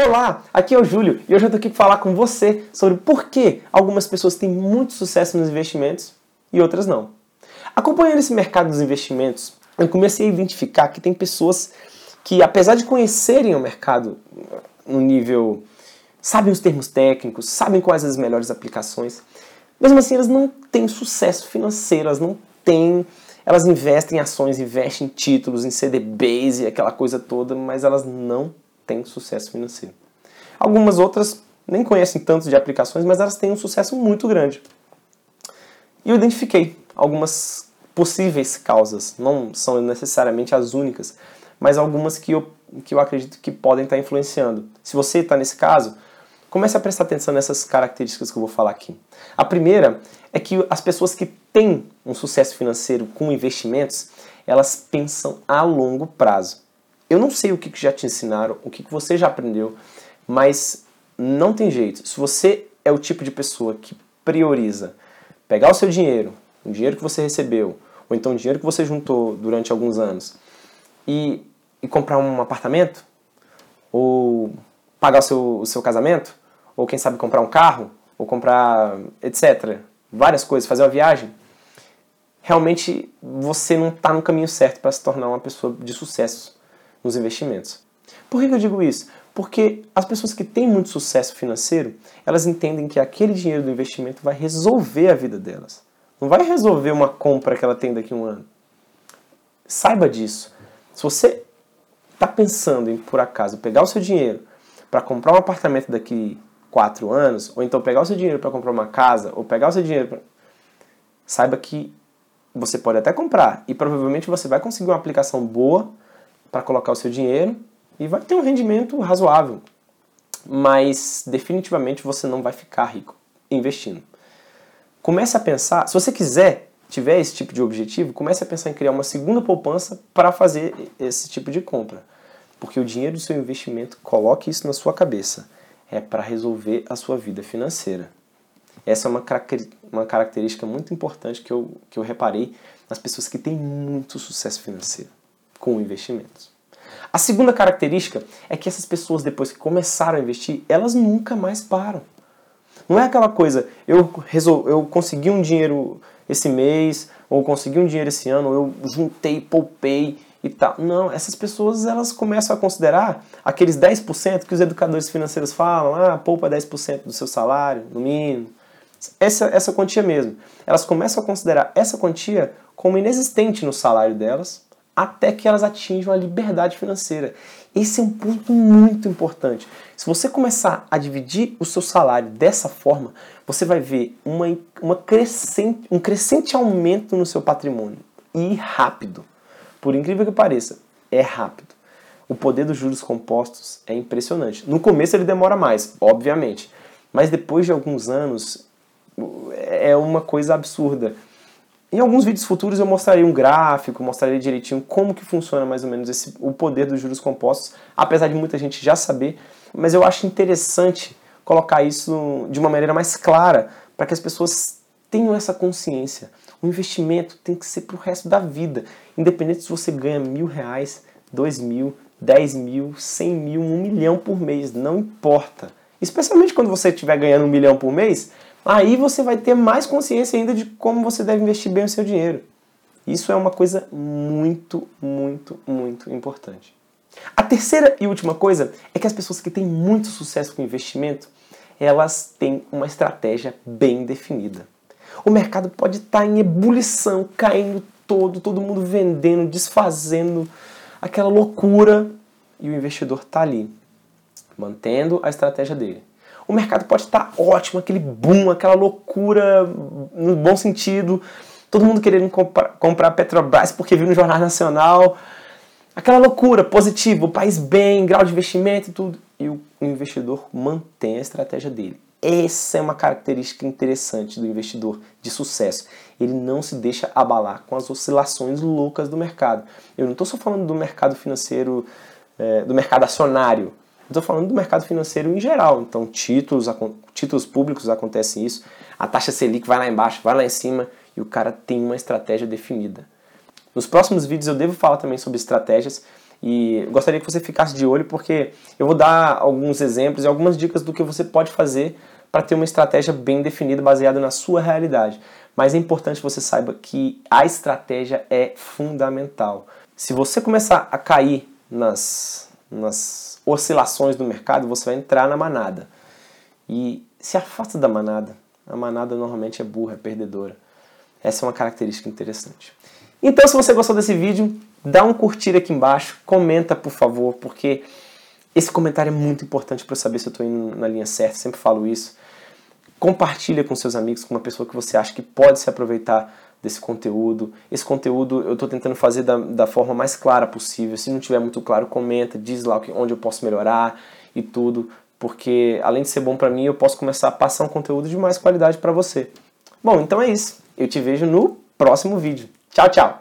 Olá, aqui é o Júlio e hoje eu tô aqui para falar com você sobre por que algumas pessoas têm muito sucesso nos investimentos e outras não. Acompanhando esse mercado dos investimentos, eu comecei a identificar que tem pessoas que, apesar de conhecerem o mercado no nível, sabem os termos técnicos, sabem quais as melhores aplicações, mesmo assim elas não têm sucesso financeiro, elas não têm elas investem em ações, investem em títulos, em CDBs e aquela coisa toda, mas elas não têm sucesso financeiro. Algumas outras nem conhecem tanto de aplicações, mas elas têm um sucesso muito grande. E eu identifiquei algumas possíveis causas, não são necessariamente as únicas, mas algumas que eu, que eu acredito que podem estar influenciando. Se você está nesse caso, comece a prestar atenção nessas características que eu vou falar aqui. A primeira é que as pessoas que têm um sucesso financeiro com investimentos, elas pensam a longo prazo. Eu não sei o que já te ensinaram, o que você já aprendeu, mas não tem jeito. Se você é o tipo de pessoa que prioriza pegar o seu dinheiro, o dinheiro que você recebeu, ou então o dinheiro que você juntou durante alguns anos, e, e comprar um apartamento, ou pagar o seu, o seu casamento, ou quem sabe comprar um carro, ou comprar etc. Várias coisas, fazer uma viagem. Realmente você não está no caminho certo para se tornar uma pessoa de sucesso nos investimentos. Por que eu digo isso? Porque as pessoas que têm muito sucesso financeiro, elas entendem que aquele dinheiro do investimento vai resolver a vida delas. Não vai resolver uma compra que ela tem daqui a um ano. Saiba disso. Se você está pensando em, por acaso, pegar o seu dinheiro para comprar um apartamento daqui quatro anos, ou então pegar o seu dinheiro para comprar uma casa, ou pegar o seu dinheiro para... Saiba que você pode até comprar e provavelmente você vai conseguir uma aplicação boa para colocar o seu dinheiro e vai ter um rendimento razoável. Mas definitivamente você não vai ficar rico investindo. Comece a pensar, se você quiser, tiver esse tipo de objetivo, comece a pensar em criar uma segunda poupança para fazer esse tipo de compra. Porque o dinheiro do seu investimento, coloque isso na sua cabeça, é para resolver a sua vida financeira. Essa é uma, característica muito importante que eu, que eu reparei nas pessoas que têm muito sucesso financeiro com investimentos. A segunda característica é que essas pessoas, depois que começaram a investir, elas nunca mais param. Não é aquela coisa, eu, resol... eu consegui um dinheiro esse mês, ou consegui um dinheiro esse ano, ou eu juntei, poupei e tal. Não, essas pessoas elas começam a considerar aqueles 10% que os educadores financeiros falam, ah, poupa 10% do seu salário, no mínimo. Essa, essa quantia mesmo. Elas começam a considerar essa quantia como inexistente no salário delas, até que elas atinjam a liberdade financeira. Esse é um ponto muito importante. Se você começar a dividir o seu salário dessa forma, você vai ver uma, uma crescente, um crescente aumento no seu patrimônio. E rápido. Por incrível que pareça, é rápido. O poder dos juros compostos é impressionante. No começo ele demora mais, obviamente. Mas depois de alguns anos, é uma coisa absurda. Em alguns vídeos futuros eu mostrarei um gráfico, mostrarei direitinho como que funciona mais ou menos esse, o poder dos juros compostos, apesar de muita gente já saber, mas eu acho interessante colocar isso de uma maneira mais clara para que as pessoas tenham essa consciência. O investimento tem que ser para o resto da vida, independente se você ganha mil reais, dois mil, dez mil, cem mil, um milhão por mês, não importa. Especialmente quando você estiver ganhando um milhão por mês, aí você vai ter mais consciência ainda de como você deve investir bem o seu dinheiro. Isso é uma coisa muito, muito, muito importante. A terceira e última coisa é que as pessoas que têm muito sucesso com investimento, elas têm uma estratégia bem definida. O mercado pode estar em ebulição, caindo todo, todo mundo vendendo, desfazendo, aquela loucura, e o investidor está ali, mantendo a estratégia dele o mercado pode estar ótimo, aquele boom, aquela loucura no bom sentido, todo mundo querendo comprar, comprar Petrobras porque viu no Jornal Nacional, aquela loucura positiva, o país bem, grau de investimento e tudo, e o investidor mantém a estratégia dele. Essa é uma característica interessante do investidor de sucesso. Ele não se deixa abalar com as oscilações loucas do mercado. Eu não estou só falando do mercado financeiro, é, do mercado acionário. Estou falando do mercado financeiro em geral. Então, títulos, títulos públicos acontece isso. A taxa Selic vai lá embaixo, vai lá em cima e o cara tem uma estratégia definida. Nos próximos vídeos eu devo falar também sobre estratégias E gostaria que você ficasse de olho porque eu vou dar alguns exemplos e algumas dicas do que você pode fazer para ter uma estratégia bem definida baseada na sua realidade. Mas é importante você saiba que a estratégia é fundamental. Se você começar a cair nas, nas oscilações do mercado, você vai entrar na manada. E se afasta da manada. A manada normalmente é burra, é perdedora. Essa é uma característica interessante. Então, se você gostou desse vídeo, dá um curtir aqui embaixo, comenta por favor, porque esse comentário é muito importante para eu saber se eu estou indo na linha certa, sempre falo isso. Compartilha com seus amigos, com uma pessoa que você acha que pode se aproveitar desse conteúdo. Esse conteúdo eu estou tentando fazer da, da forma mais clara possível. Se não tiver muito claro, comenta, diz lá onde eu posso melhorar e tudo, porque além de ser bom para mim, eu posso começar a passar um conteúdo de mais qualidade para você. Bom, então é isso. Eu te vejo no próximo vídeo. Tchau, tchau!